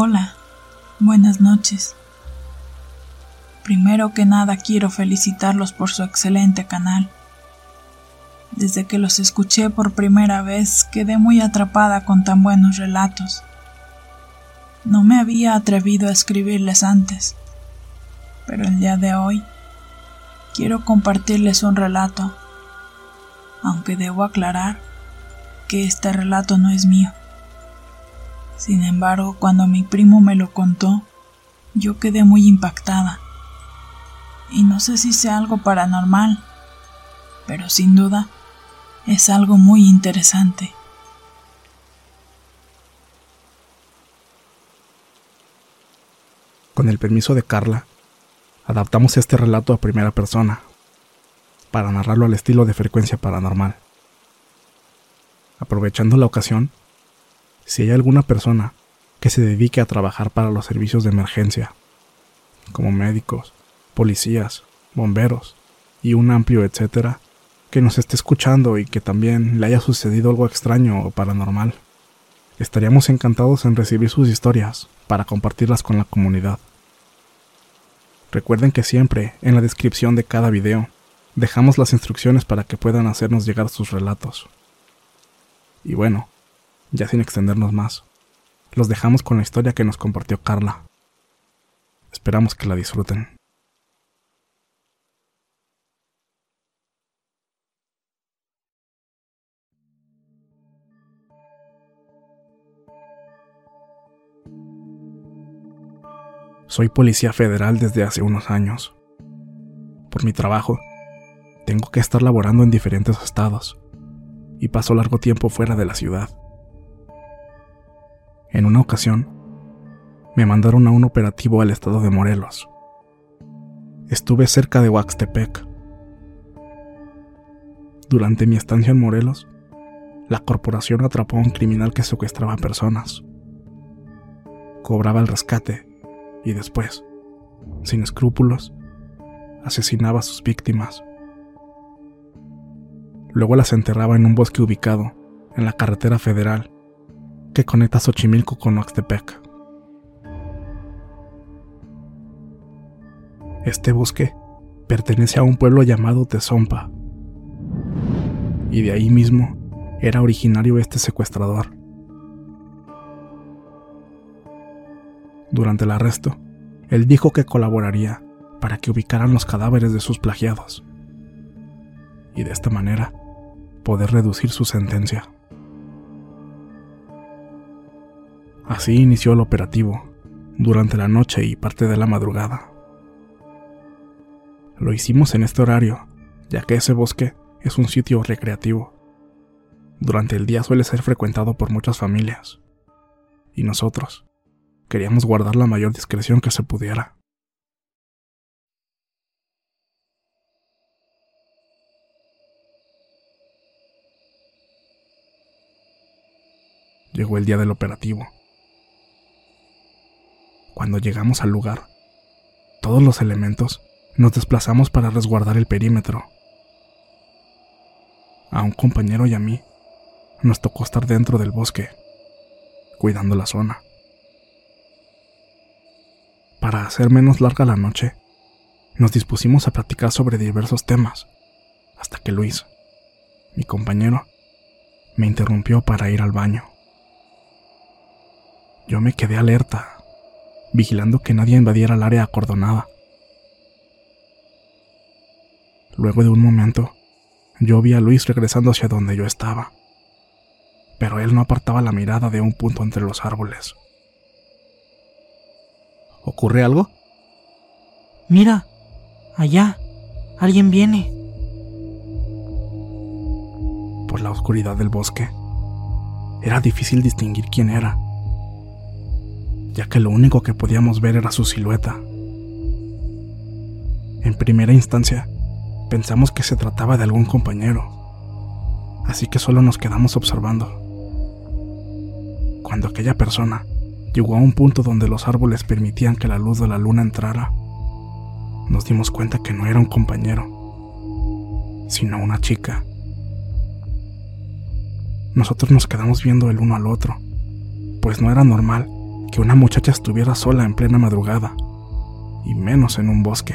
Hola, buenas noches. Primero que nada quiero felicitarlos por su excelente canal. Desde que los escuché por primera vez quedé muy atrapada con tan buenos relatos. No me había atrevido a escribirles antes, pero el día de hoy quiero compartirles un relato, aunque debo aclarar que este relato no es mío. Sin embargo, cuando mi primo me lo contó, yo quedé muy impactada. Y no sé si sea algo paranormal, pero sin duda es algo muy interesante. Con el permiso de Carla, adaptamos este relato a primera persona, para narrarlo al estilo de frecuencia paranormal. Aprovechando la ocasión, si hay alguna persona que se dedique a trabajar para los servicios de emergencia, como médicos, policías, bomberos y un amplio etcétera, que nos esté escuchando y que también le haya sucedido algo extraño o paranormal. Estaríamos encantados en recibir sus historias para compartirlas con la comunidad. Recuerden que siempre, en la descripción de cada video, dejamos las instrucciones para que puedan hacernos llegar sus relatos. Y bueno, ya sin extendernos más, los dejamos con la historia que nos compartió Carla. Esperamos que la disfruten. Soy policía federal desde hace unos años. Por mi trabajo, tengo que estar laborando en diferentes estados y paso largo tiempo fuera de la ciudad. En una ocasión, me mandaron a un operativo al estado de Morelos. Estuve cerca de Huaxtepec. Durante mi estancia en Morelos, la corporación atrapó a un criminal que secuestraba personas. Cobraba el rescate y después, sin escrúpulos, asesinaba a sus víctimas. Luego las enterraba en un bosque ubicado en la carretera federal que conecta Xochimilco con Oaxtepec. Este bosque pertenece a un pueblo llamado Tezompa, y de ahí mismo era originario este secuestrador. Durante el arresto, él dijo que colaboraría para que ubicaran los cadáveres de sus plagiados, y de esta manera poder reducir su sentencia. Así inició el operativo, durante la noche y parte de la madrugada. Lo hicimos en este horario, ya que ese bosque es un sitio recreativo. Durante el día suele ser frecuentado por muchas familias. Y nosotros queríamos guardar la mayor discreción que se pudiera. Llegó el día del operativo. Cuando llegamos al lugar, todos los elementos nos desplazamos para resguardar el perímetro. A un compañero y a mí nos tocó estar dentro del bosque, cuidando la zona. Para hacer menos larga la noche, nos dispusimos a platicar sobre diversos temas, hasta que Luis, mi compañero, me interrumpió para ir al baño. Yo me quedé alerta, vigilando que nadie invadiera el área acordonada. Luego de un momento, yo vi a Luis regresando hacia donde yo estaba, pero él no apartaba la mirada de un punto entre los árboles. ¿Ocurre algo? Mira, allá, alguien viene. Por la oscuridad del bosque, era difícil distinguir quién era, ya que lo único que podíamos ver era su silueta. En primera instancia, pensamos que se trataba de algún compañero, así que solo nos quedamos observando. Cuando aquella persona llegó a un punto donde los árboles permitían que la luz de la luna entrara, nos dimos cuenta que no era un compañero, sino una chica. Nosotros nos quedamos viendo el uno al otro, pues no era normal que una muchacha estuviera sola en plena madrugada, y menos en un bosque.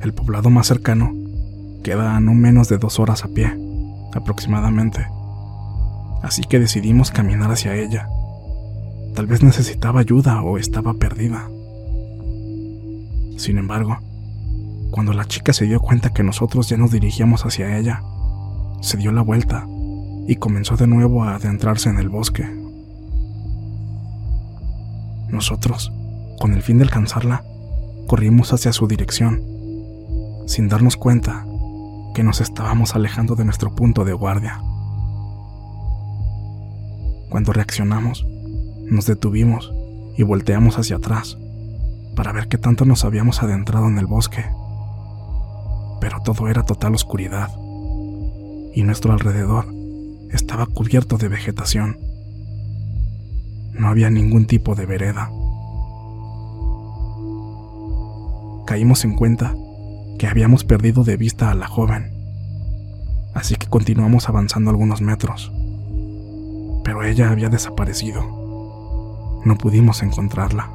El poblado más cercano queda a no menos de dos horas a pie, aproximadamente. Así que decidimos caminar hacia ella. Tal vez necesitaba ayuda o estaba perdida. Sin embargo, cuando la chica se dio cuenta que nosotros ya nos dirigíamos hacia ella, se dio la vuelta y comenzó de nuevo a adentrarse en el bosque. Nosotros, con el fin de alcanzarla, corrimos hacia su dirección sin darnos cuenta que nos estábamos alejando de nuestro punto de guardia. Cuando reaccionamos, nos detuvimos y volteamos hacia atrás para ver qué tanto nos habíamos adentrado en el bosque. Pero todo era total oscuridad y nuestro alrededor estaba cubierto de vegetación. No había ningún tipo de vereda. Caímos en cuenta que habíamos perdido de vista a la joven, así que continuamos avanzando algunos metros. Pero ella había desaparecido. No pudimos encontrarla.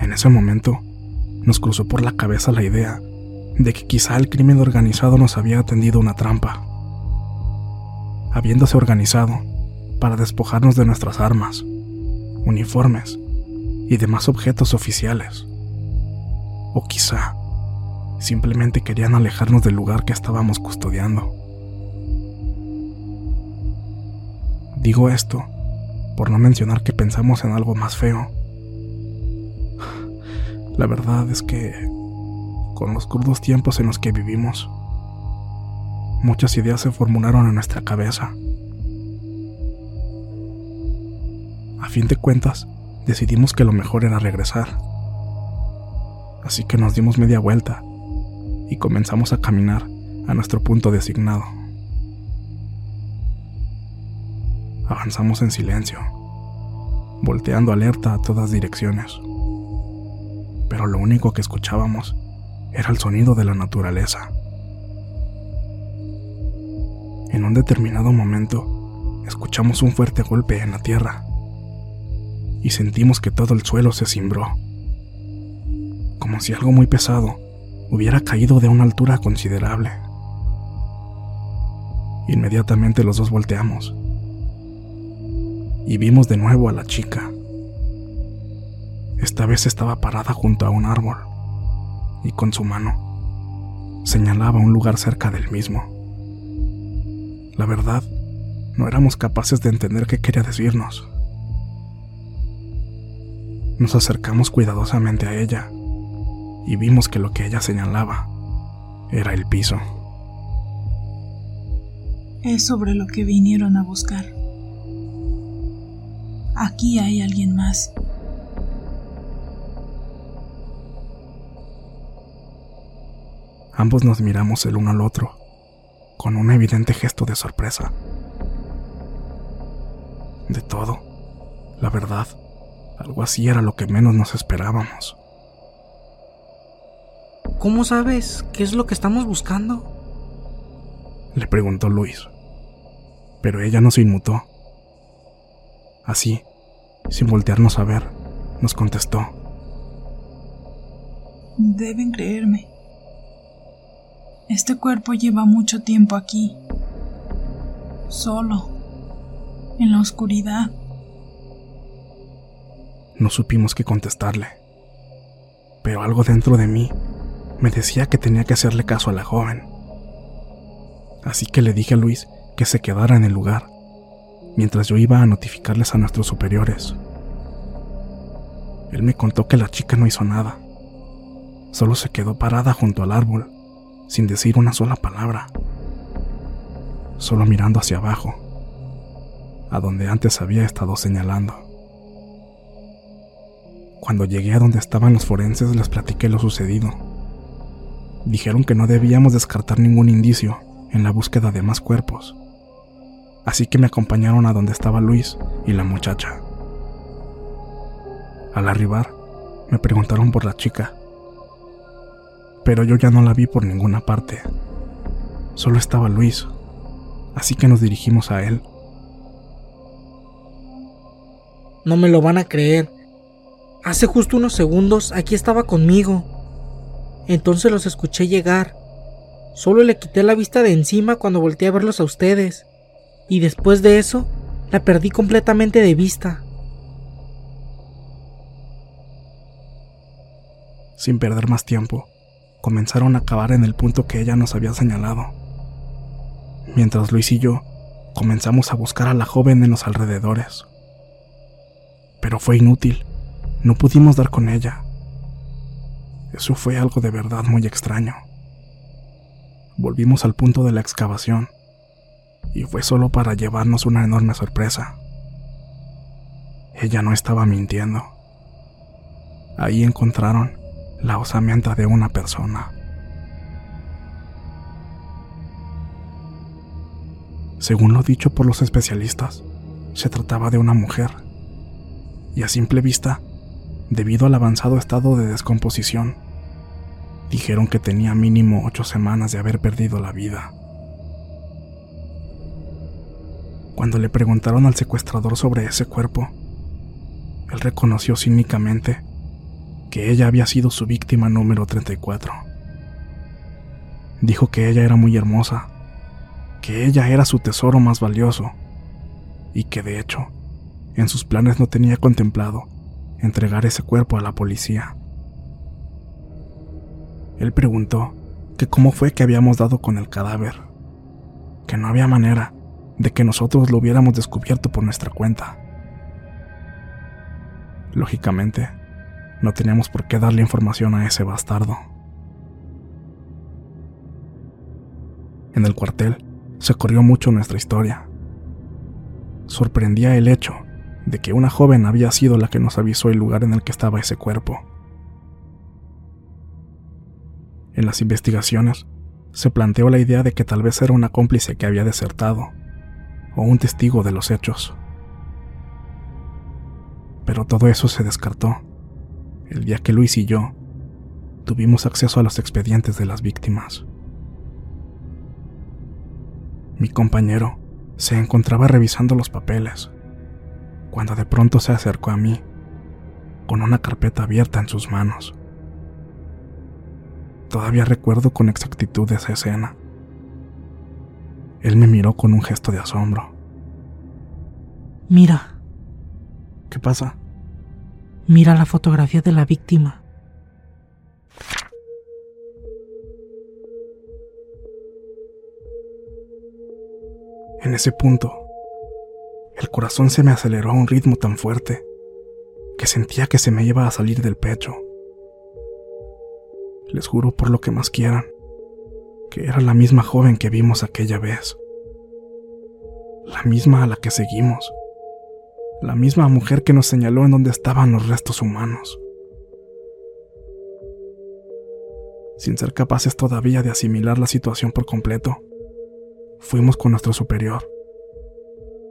En ese momento, nos cruzó por la cabeza la idea de que quizá el crimen organizado nos había tendido una trampa, habiéndose organizado para despojarnos de nuestras armas, uniformes y demás objetos oficiales. O quizá simplemente querían alejarnos del lugar que estábamos custodiando. Digo esto por no mencionar que pensamos en algo más feo. La verdad es que, con los crudos tiempos en los que vivimos, muchas ideas se formularon en nuestra cabeza. A fin de cuentas, decidimos que lo mejor era regresar así que nos dimos media vuelta y comenzamos a caminar a nuestro punto designado. Avanzamos en silencio, volteando alerta a todas direcciones, pero lo único que escuchábamos era el sonido de la naturaleza. En un determinado momento, escuchamos un fuerte golpe en la tierra y sentimos que todo el suelo se cimbró como si algo muy pesado hubiera caído de una altura considerable. Inmediatamente los dos volteamos y vimos de nuevo a la chica. Esta vez estaba parada junto a un árbol y con su mano señalaba un lugar cerca del mismo. La verdad, no éramos capaces de entender qué quería decirnos. Nos acercamos cuidadosamente a ella y vimos que lo que ella señalaba era el piso. Es sobre lo que vinieron a buscar. Aquí hay alguien más. Ambos nos miramos el uno al otro, con un evidente gesto de sorpresa. De todo, la verdad, Algo así era lo que menos nos esperábamos. ¿Cómo sabes qué es lo que estamos buscando? Le preguntó Luis. Pero ella no se inmutó. Así, sin voltearnos a ver, nos contestó. Deben creerme. Este cuerpo lleva mucho tiempo aquí. Solo. En la oscuridad. No supimos qué contestarle. Pero algo dentro de mí me decía que tenía que hacerle caso a la joven. Así que le dije a Luis que se quedara en el lugar, mientras yo iba a notificarles a nuestros superiores. Él me contó que la chica no hizo nada. Solo se quedó parada junto al árbol, sin decir una sola palabra. Solo mirando hacia abajo, a donde antes había estado señalando. Cuando llegué a donde estaban los forenses les platiqué lo sucedido. Dijeron que no debíamos descartar ningún indicio en la búsqueda de más cuerpos. Así que me acompañaron a donde estaba Luis y la muchacha. Al arribar, me preguntaron por la chica, pero yo ya no la vi por ninguna parte. Solo estaba Luis, así que nos dirigimos a él. No me lo van a creer. Hace justo unos segundos aquí estaba conmigo. Entonces los escuché llegar. Solo le quité la vista de encima cuando volteé a verlos a ustedes. Y después de eso, la perdí completamente de vista. Sin perder más tiempo, comenzaron a cavar en el punto que ella nos había señalado. Mientras Luis y yo comenzamos a buscar a la joven en los alrededores. Pero fue inútil. No pudimos dar con ella. Eso fue algo de verdad muy extraño. Volvimos al punto de la excavación y fue solo para llevarnos una enorme sorpresa. Ella no estaba mintiendo. Ahí encontraron la osamenta de una persona. Según lo dicho por los especialistas, se trataba de una mujer. Y a simple vista debido al avanzado estado de descomposición. Dijeron que tenía mínimo ocho semanas de haber perdido la vida. Cuando le preguntaron al secuestrador sobre ese cuerpo, él reconoció cínicamente que ella había sido su víctima número 34. Dijo que ella era muy hermosa, que ella era su tesoro más valioso y que de hecho en sus planes no tenía contemplado entregar ese cuerpo a la policía. Él preguntó que cómo fue que habíamos dado con el cadáver, que no había manera de que nosotros lo hubiéramos descubierto por nuestra cuenta. Lógicamente, no teníamos por qué darle información a ese bastardo. En el cuartel se corrió mucho nuestra historia. Sorprendía el hecho de que una joven había sido la que nos avisó el lugar en el que estaba ese cuerpo. En las investigaciones, se planteó la idea de que tal vez era una cómplice que había desertado, o un testigo de los hechos. Pero todo eso se descartó el día que Luis y yo tuvimos acceso a los expedientes de las víctimas. Mi compañero se encontraba revisando los papeles cuando de pronto se acercó a mí, con una carpeta abierta en sus manos. Todavía recuerdo con exactitud esa escena. Él me miró con un gesto de asombro. Mira. ¿Qué pasa? Mira la fotografía de la víctima. En ese punto, el corazón se me aceleró a un ritmo tan fuerte que sentía que se me iba a salir del pecho. Les juro por lo que más quieran, que era la misma joven que vimos aquella vez. La misma a la que seguimos. La misma mujer que nos señaló en donde estaban los restos humanos. Sin ser capaces todavía de asimilar la situación por completo, fuimos con nuestro superior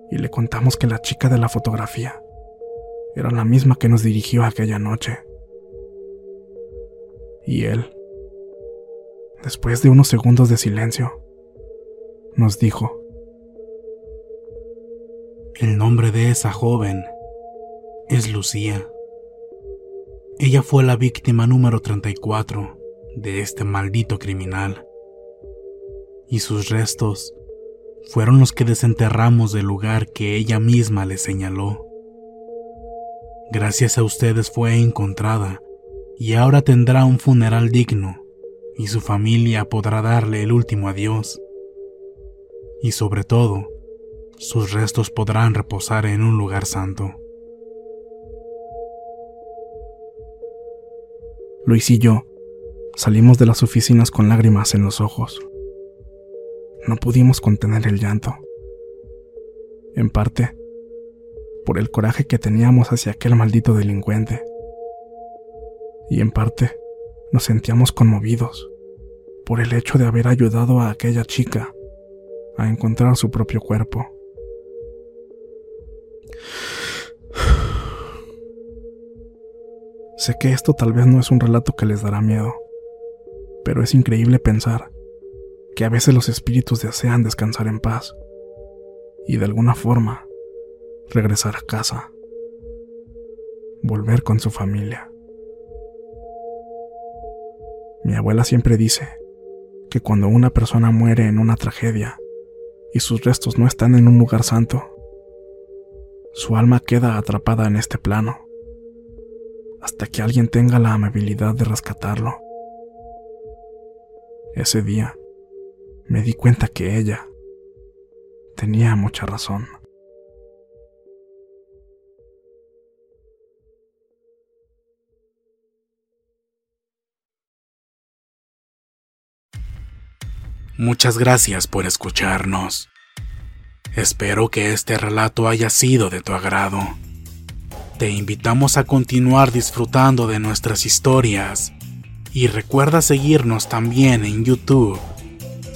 y le contamos que la chica de la fotografía era la misma que nos dirigió aquella noche. Y él, después de unos segundos de silencio, nos dijo, El nombre de esa joven es Lucía. Ella fue la víctima número 34 de este maldito criminal. Y sus restos fueron los que desenterramos del lugar que ella misma le señaló. Gracias a ustedes fue encontrada y ahora tendrá un funeral digno y su familia podrá darle el último adiós. Y sobre todo, sus restos podrán reposar en un lugar santo. Luis y yo salimos de las oficinas con lágrimas en los ojos. No pudimos contener el llanto. En parte, por el coraje que teníamos hacia aquel maldito delincuente. Y en parte, nos sentíamos conmovidos por el hecho de haber ayudado a aquella chica a encontrar su propio cuerpo. Sé que esto tal vez no es un relato que les dará miedo, pero es increíble pensar que a veces los espíritus desean descansar en paz y de alguna forma regresar a casa, volver con su familia. Mi abuela siempre dice que cuando una persona muere en una tragedia y sus restos no están en un lugar santo, su alma queda atrapada en este plano hasta que alguien tenga la amabilidad de rescatarlo. Ese día me di cuenta que ella tenía mucha razón. Muchas gracias por escucharnos. Espero que este relato haya sido de tu agrado. Te invitamos a continuar disfrutando de nuestras historias y recuerda seguirnos también en YouTube